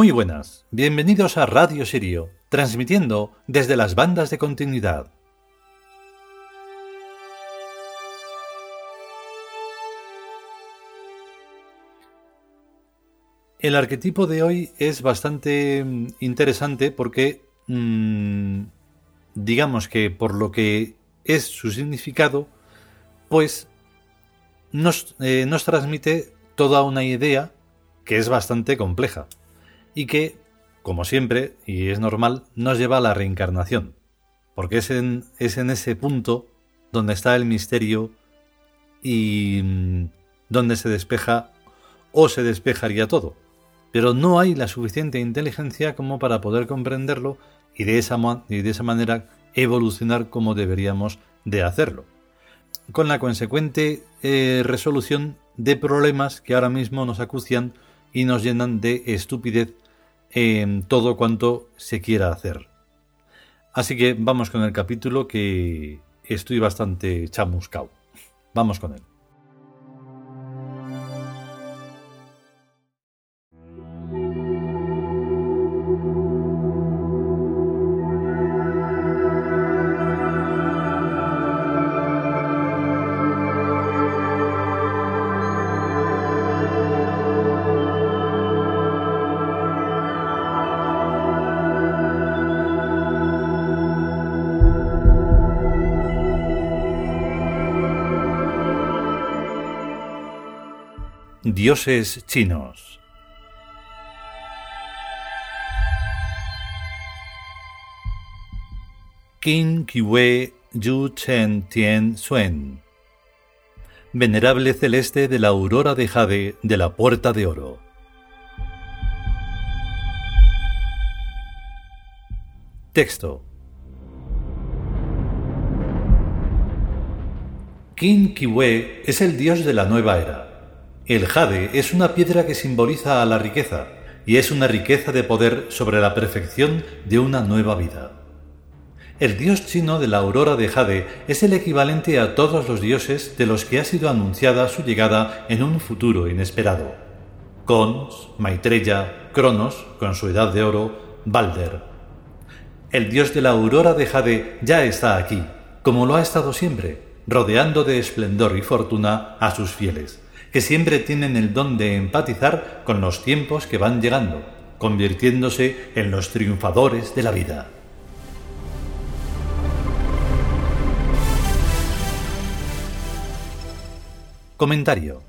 Muy buenas, bienvenidos a Radio Sirio, transmitiendo desde las bandas de continuidad. El arquetipo de hoy es bastante mm, interesante porque mm, digamos que por lo que es su significado, pues nos, eh, nos transmite toda una idea que es bastante compleja y que, como siempre, y es normal, nos lleva a la reencarnación, porque es en, es en ese punto donde está el misterio y mm, donde se despeja o se despejaría todo. Pero no hay la suficiente inteligencia como para poder comprenderlo y de esa, y de esa manera evolucionar como deberíamos de hacerlo. Con la consecuente eh, resolución de problemas que ahora mismo nos acucian y nos llenan de estupidez en todo cuanto se quiera hacer. Así que vamos con el capítulo que estoy bastante chamuscao. Vamos con él. Dioses chinos. Qin Kiwe Yu Chen Tien Suen. Venerable celeste de la aurora de Jade de la Puerta de Oro. Texto. Qin Kiwe es el dios de la nueva era el jade es una piedra que simboliza a la riqueza y es una riqueza de poder sobre la perfección de una nueva vida. El dios chino de la aurora de jade es el equivalente a todos los dioses de los que ha sido anunciada su llegada en un futuro inesperado. Cons, Maitreya, Cronos, con su edad de oro, Balder. El dios de la aurora de jade ya está aquí, como lo ha estado siempre, rodeando de esplendor y fortuna a sus fieles que siempre tienen el don de empatizar con los tiempos que van llegando, convirtiéndose en los triunfadores de la vida. Comentario.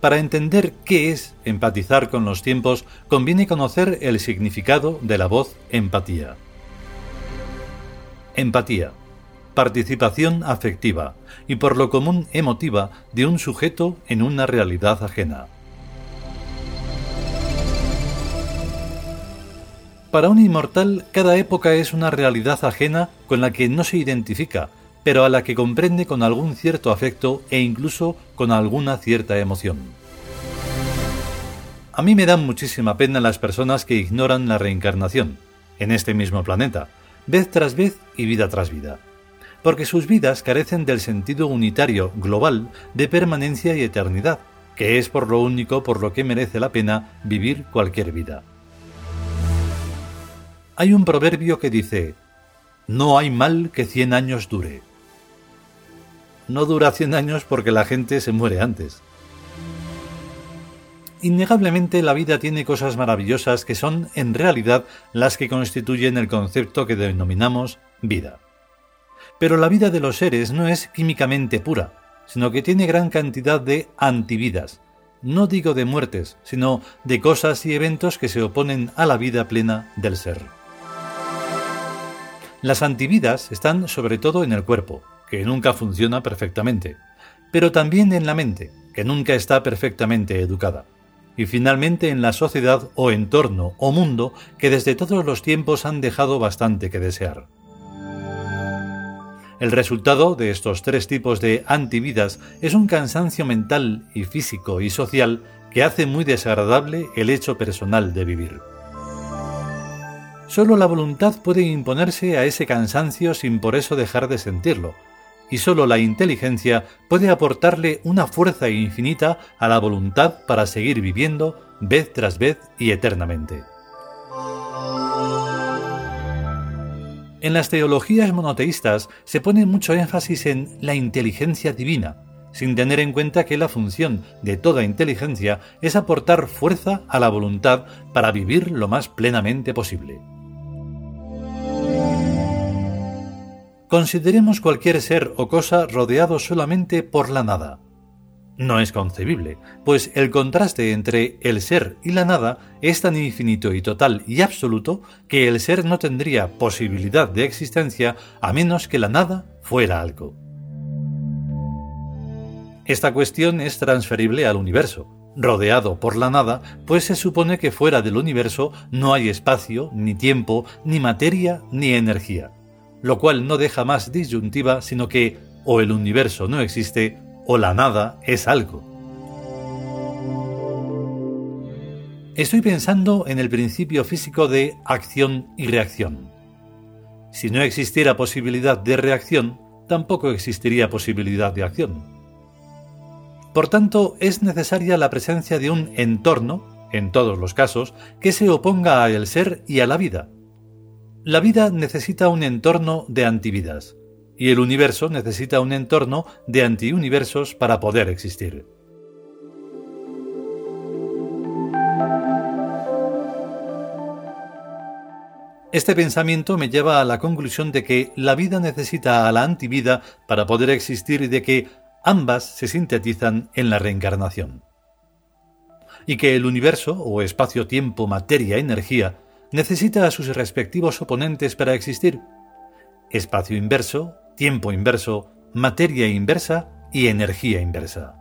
Para entender qué es empatizar con los tiempos, conviene conocer el significado de la voz empatía. Empatía participación afectiva y por lo común emotiva de un sujeto en una realidad ajena. Para un inmortal, cada época es una realidad ajena con la que no se identifica, pero a la que comprende con algún cierto afecto e incluso con alguna cierta emoción. A mí me dan muchísima pena las personas que ignoran la reencarnación, en este mismo planeta, vez tras vez y vida tras vida porque sus vidas carecen del sentido unitario, global, de permanencia y eternidad, que es por lo único por lo que merece la pena vivir cualquier vida. Hay un proverbio que dice, no hay mal que cien años dure. No dura cien años porque la gente se muere antes. Innegablemente la vida tiene cosas maravillosas que son en realidad las que constituyen el concepto que denominamos vida. Pero la vida de los seres no es químicamente pura, sino que tiene gran cantidad de antividas. No digo de muertes, sino de cosas y eventos que se oponen a la vida plena del ser. Las antividas están sobre todo en el cuerpo, que nunca funciona perfectamente, pero también en la mente, que nunca está perfectamente educada, y finalmente en la sociedad o entorno o mundo que desde todos los tiempos han dejado bastante que desear. El resultado de estos tres tipos de antividas es un cansancio mental y físico y social que hace muy desagradable el hecho personal de vivir. Solo la voluntad puede imponerse a ese cansancio sin por eso dejar de sentirlo, y solo la inteligencia puede aportarle una fuerza infinita a la voluntad para seguir viviendo vez tras vez y eternamente. En las teologías monoteístas se pone mucho énfasis en la inteligencia divina, sin tener en cuenta que la función de toda inteligencia es aportar fuerza a la voluntad para vivir lo más plenamente posible. Consideremos cualquier ser o cosa rodeado solamente por la nada. No es concebible, pues el contraste entre el ser y la nada es tan infinito y total y absoluto que el ser no tendría posibilidad de existencia a menos que la nada fuera algo. Esta cuestión es transferible al universo, rodeado por la nada, pues se supone que fuera del universo no hay espacio, ni tiempo, ni materia, ni energía, lo cual no deja más disyuntiva sino que o el universo no existe o la nada es algo. Estoy pensando en el principio físico de acción y reacción. Si no existiera posibilidad de reacción, tampoco existiría posibilidad de acción. Por tanto, es necesaria la presencia de un entorno, en todos los casos, que se oponga al ser y a la vida. La vida necesita un entorno de antividas y el universo necesita un entorno de antiuniversos para poder existir. Este pensamiento me lleva a la conclusión de que la vida necesita a la antivida para poder existir y de que ambas se sintetizan en la reencarnación. Y que el universo, o espacio-tiempo, materia, energía, necesita a sus respectivos oponentes para existir. Espacio inverso, tiempo inverso, materia inversa y energía inversa.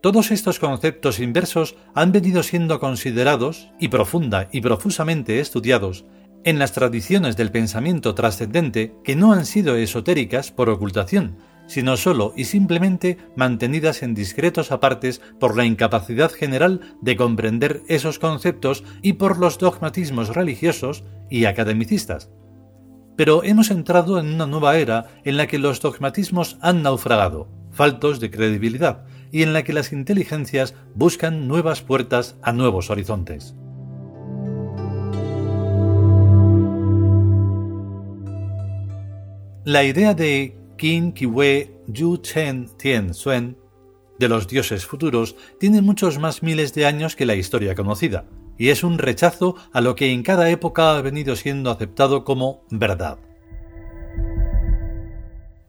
Todos estos conceptos inversos han venido siendo considerados y profunda y profusamente estudiados en las tradiciones del pensamiento trascendente que no han sido esotéricas por ocultación, sino solo y simplemente mantenidas en discretos apartes por la incapacidad general de comprender esos conceptos y por los dogmatismos religiosos y academicistas. Pero hemos entrado en una nueva era en la que los dogmatismos han naufragado, faltos de credibilidad, y en la que las inteligencias buscan nuevas puertas a nuevos horizontes. La idea de Qin Kiwe Yu Chen Tien Suen de los dioses futuros tiene muchos más miles de años que la historia conocida, y es un rechazo a lo que en cada época ha venido siendo aceptado como verdad.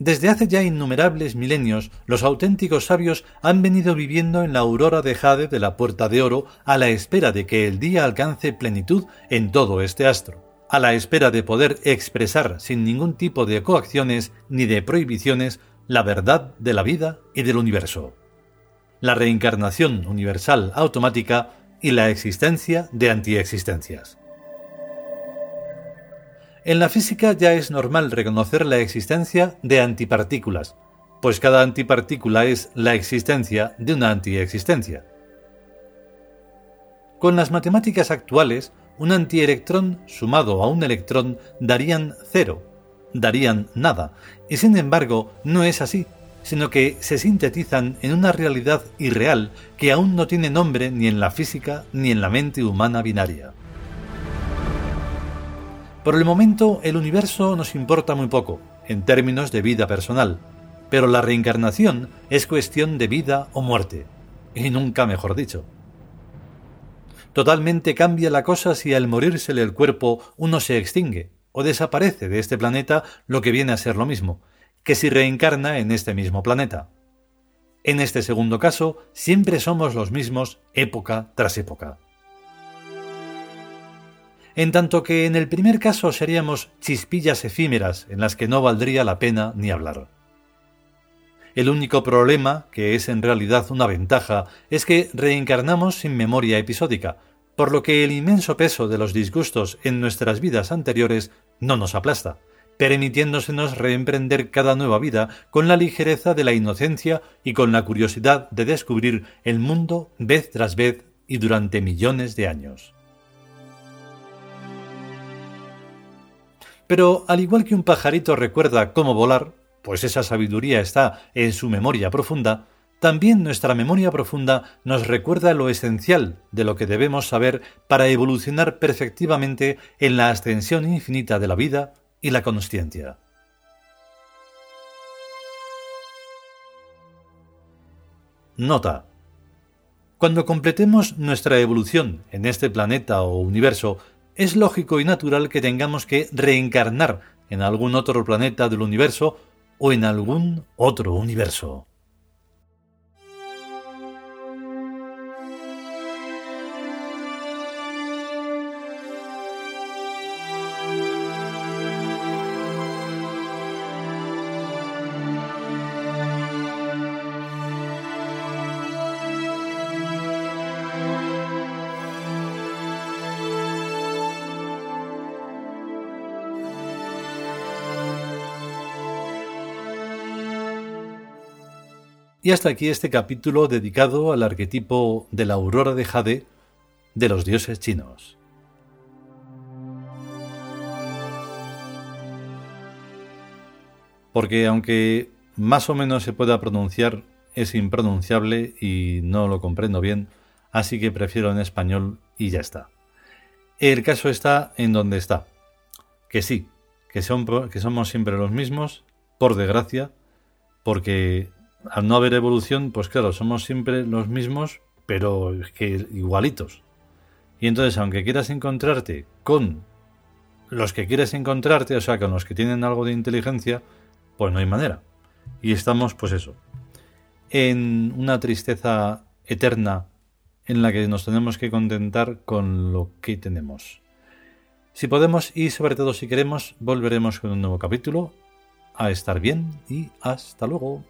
Desde hace ya innumerables milenios, los auténticos sabios han venido viviendo en la aurora de Jade de la Puerta de Oro a la espera de que el día alcance plenitud en todo este astro, a la espera de poder expresar sin ningún tipo de coacciones ni de prohibiciones la verdad de la vida y del universo. La reencarnación universal automática y la existencia de antiexistencias. En la física ya es normal reconocer la existencia de antipartículas, pues cada antipartícula es la existencia de una antiexistencia. Con las matemáticas actuales, un antielectrón sumado a un electrón darían cero, darían nada, y sin embargo no es así, sino que se sintetizan en una realidad irreal que aún no tiene nombre ni en la física ni en la mente humana binaria. Por el momento, el universo nos importa muy poco, en términos de vida personal, pero la reencarnación es cuestión de vida o muerte, y nunca mejor dicho. Totalmente cambia la cosa si al morírsele el cuerpo uno se extingue o desaparece de este planeta lo que viene a ser lo mismo, que si reencarna en este mismo planeta. En este segundo caso, siempre somos los mismos época tras época. En tanto que en el primer caso seríamos chispillas efímeras en las que no valdría la pena ni hablar. El único problema, que es en realidad una ventaja, es que reencarnamos sin memoria episódica, por lo que el inmenso peso de los disgustos en nuestras vidas anteriores no nos aplasta permitiéndosenos reemprender cada nueva vida con la ligereza de la inocencia y con la curiosidad de descubrir el mundo vez tras vez y durante millones de años. Pero al igual que un pajarito recuerda cómo volar, pues esa sabiduría está en su memoria profunda, también nuestra memoria profunda nos recuerda lo esencial de lo que debemos saber para evolucionar perfectivamente en la ascensión infinita de la vida y la consciencia. Nota. Cuando completemos nuestra evolución en este planeta o universo, es lógico y natural que tengamos que reencarnar en algún otro planeta del universo o en algún otro universo. Y hasta aquí este capítulo dedicado al arquetipo de la aurora de Jade de los dioses chinos. Porque aunque más o menos se pueda pronunciar, es impronunciable y no lo comprendo bien, así que prefiero en español y ya está. El caso está en donde está. Que sí, que, que somos siempre los mismos, por desgracia, porque al no haber evolución, pues claro, somos siempre los mismos, pero que igualitos. Y entonces, aunque quieras encontrarte con los que quieres encontrarte, o sea, con los que tienen algo de inteligencia, pues no hay manera. Y estamos, pues eso, en una tristeza eterna en la que nos tenemos que contentar con lo que tenemos. Si podemos y sobre todo si queremos, volveremos con un nuevo capítulo. A estar bien y hasta luego.